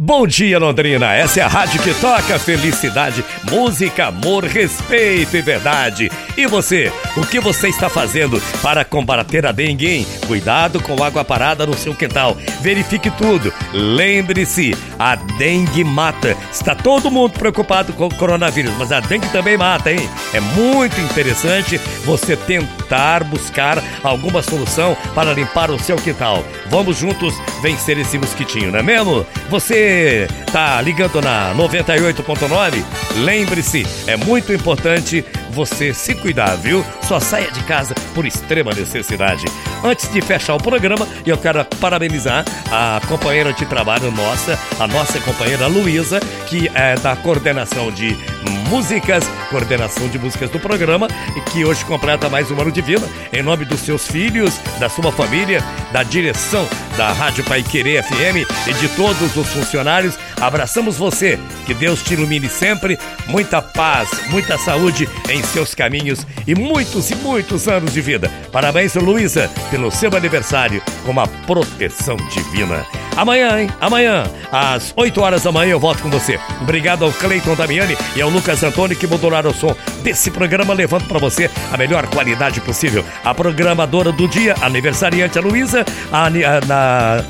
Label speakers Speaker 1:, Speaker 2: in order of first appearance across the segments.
Speaker 1: Bom dia, Londrina. Essa é a rádio que toca felicidade, música, amor, respeito e verdade. E você, o que você está fazendo para combater a dengue? Hein? Cuidado com água parada no seu quintal. Verifique tudo. Lembre-se, a dengue mata. Está todo mundo preocupado com o coronavírus, mas a dengue também mata, hein? É muito interessante você tentar buscar alguma solução para limpar o seu quintal. Vamos juntos vencer esse mosquitinho, não é mesmo? Você tá ligando na 98.9, lembre-se, é muito importante você se cuidar, viu? Só saia de casa por extrema necessidade. Antes de fechar o programa, eu quero parabenizar a companheira de trabalho nossa, a nossa companheira Luísa, que é da coordenação de músicas, coordenação de músicas do programa, e que hoje completa mais um ano de vida. Em nome dos seus filhos, da sua família, da direção da Rádio Pai Querer FM e de todos os funcionários, abraçamos você. Que Deus te ilumine sempre. Muita paz, muita saúde em seus caminhos e muitos e muitos anos de vida. Parabéns, Luísa, pelo seu aniversário com uma proteção divina. Amanhã, hein? Amanhã, às 8 horas da manhã, eu volto com você. Obrigado ao Cleiton Damiani e ao Lucas Antônio que modularam o som desse programa, levando para você a melhor qualidade possível. A programadora do dia, aniversariante a Luísa,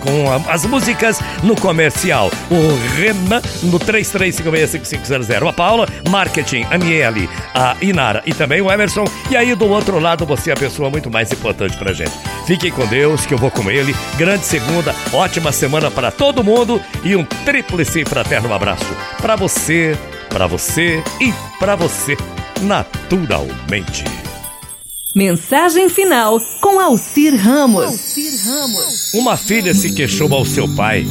Speaker 1: com a, as músicas no comercial. O Renan, no 33565500. A Paula, marketing, a Miele, a Inara e também o Emerson. E aí, do outro lado, você é a pessoa muito mais importante pra gente. Fiquem com Deus, que eu vou com ele. Grande segunda, ótima semana para todo mundo e um tríplice fraterno abraço para você, para você e para você, naturalmente.
Speaker 2: Mensagem final com Alcir Ramos. Alcir
Speaker 1: Ramos. Uma filha se queixou ao seu pai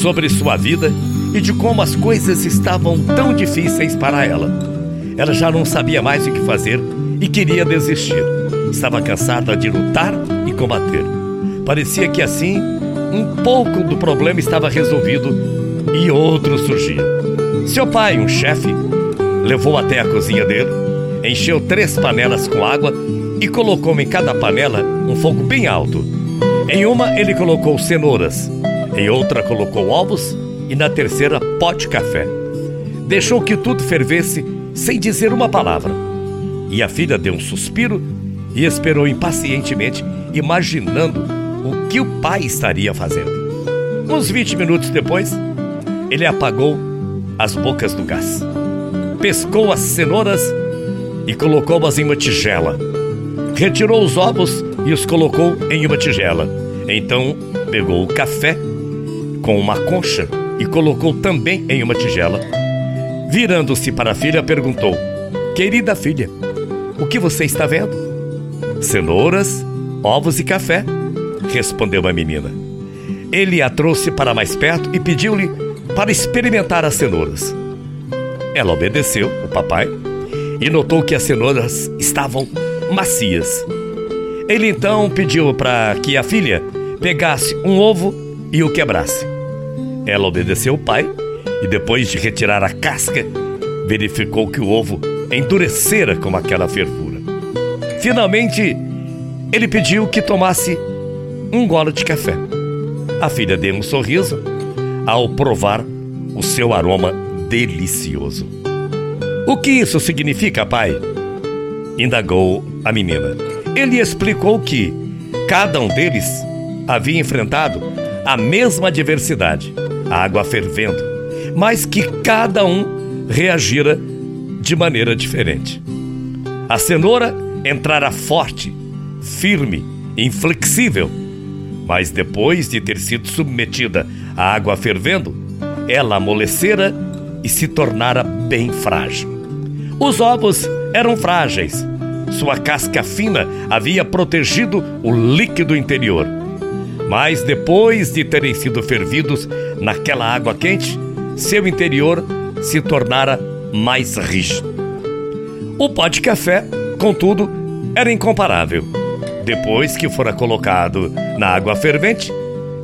Speaker 1: sobre sua vida e de como as coisas estavam tão difíceis para ela. Ela já não sabia mais o que fazer e queria desistir. Estava cansada de lutar e combater. Parecia que assim um pouco do problema estava resolvido e outro surgia. Seu pai, um chefe, levou até a cozinha dele, encheu três panelas com água e colocou em cada panela um fogo bem alto. Em uma ele colocou cenouras, em outra colocou ovos e na terceira pó de café. Deixou que tudo fervesse sem dizer uma palavra. E a filha deu um suspiro e esperou impacientemente, imaginando o que o pai estaria fazendo. Uns 20 minutos depois, ele apagou as bocas do gás, pescou as cenouras e colocou-as em uma tigela. Retirou os ovos e os colocou em uma tigela. Então pegou o café com uma concha e colocou também em uma tigela. Virando-se para a filha, perguntou: Querida filha, o que você está vendo? Cenouras, ovos e café, respondeu a menina. Ele a trouxe para mais perto e pediu-lhe para experimentar as cenouras. Ela obedeceu, o papai, e notou que as cenouras estavam macias. Ele então pediu para que a filha pegasse um ovo e o quebrasse. Ela obedeceu o pai e, depois de retirar a casca, verificou que o ovo endurecera com aquela fervura. Finalmente, ele pediu que tomasse um gole de café. A filha deu um sorriso ao provar o seu aroma delicioso. O que isso significa, pai? Indagou a menina. Ele explicou que cada um deles havia enfrentado a mesma adversidade a água fervendo, mas que cada um reagira de maneira diferente. A cenoura entrara forte, firme, inflexível, mas depois de ter sido submetida à água fervendo, ela amolecera e se tornara bem frágil. Os ovos eram frágeis. Sua casca fina havia protegido o líquido interior mas depois de terem sido fervidos naquela água quente, seu interior se tornara mais rígido. O pó de café, contudo, era incomparável. Depois que fora colocado na água fervente,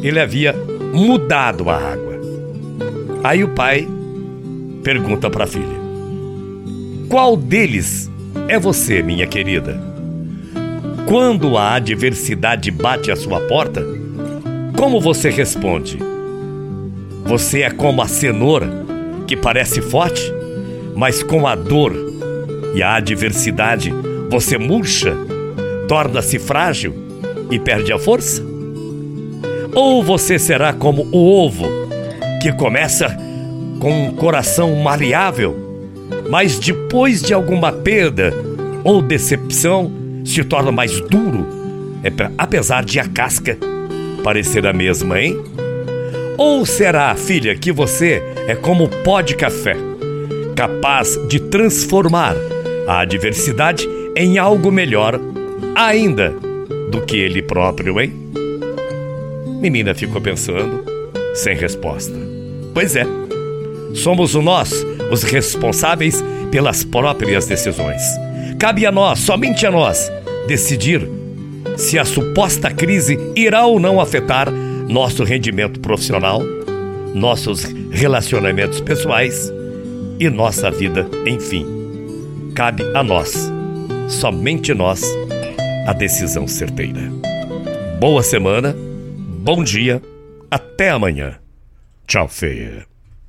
Speaker 1: ele havia mudado a água. Aí o pai pergunta para a filha: Qual deles é você, minha querida? Quando a adversidade bate à sua porta, como você responde? Você é como a cenoura, que parece forte, mas com a dor e a adversidade você murcha, torna-se frágil e perde a força? Ou você será como o ovo, que começa com um coração maleável, mas depois de alguma perda ou decepção se torna mais duro, apesar de a casca parecer a mesma, hein? Ou será, filha, que você é como pó de café, capaz de transformar a adversidade em algo melhor ainda do que ele próprio, hein? Menina ficou pensando, sem resposta. Pois é, somos nós os responsáveis pelas próprias decisões. Cabe a nós, somente a nós, decidir se a suposta crise irá ou não afetar nosso rendimento profissional, nossos relacionamentos pessoais e nossa vida, enfim. Cabe a nós, somente nós, a decisão certeira. Boa semana Bom dia, até amanhã. Tchau, feia.